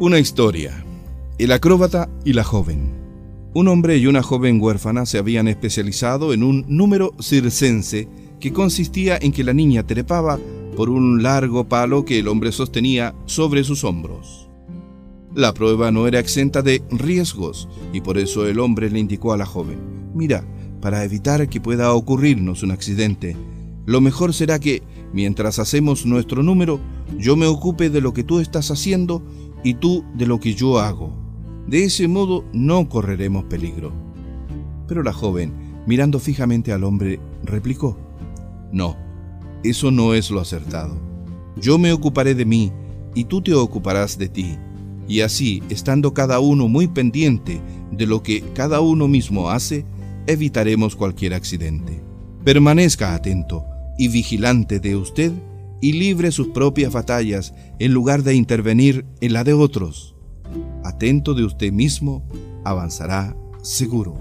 Una historia. El acróbata y la joven. Un hombre y una joven huérfana se habían especializado en un número circense que consistía en que la niña trepaba por un largo palo que el hombre sostenía sobre sus hombros. La prueba no era exenta de riesgos y por eso el hombre le indicó a la joven, mira, para evitar que pueda ocurrirnos un accidente, lo mejor será que, mientras hacemos nuestro número, yo me ocupe de lo que tú estás haciendo y tú de lo que yo hago. De ese modo no correremos peligro. Pero la joven, mirando fijamente al hombre, replicó, No, eso no es lo acertado. Yo me ocuparé de mí y tú te ocuparás de ti. Y así, estando cada uno muy pendiente de lo que cada uno mismo hace, evitaremos cualquier accidente. Permanezca atento y vigilante de usted y libre sus propias batallas en lugar de intervenir en la de otros. Atento de usted mismo, avanzará seguro.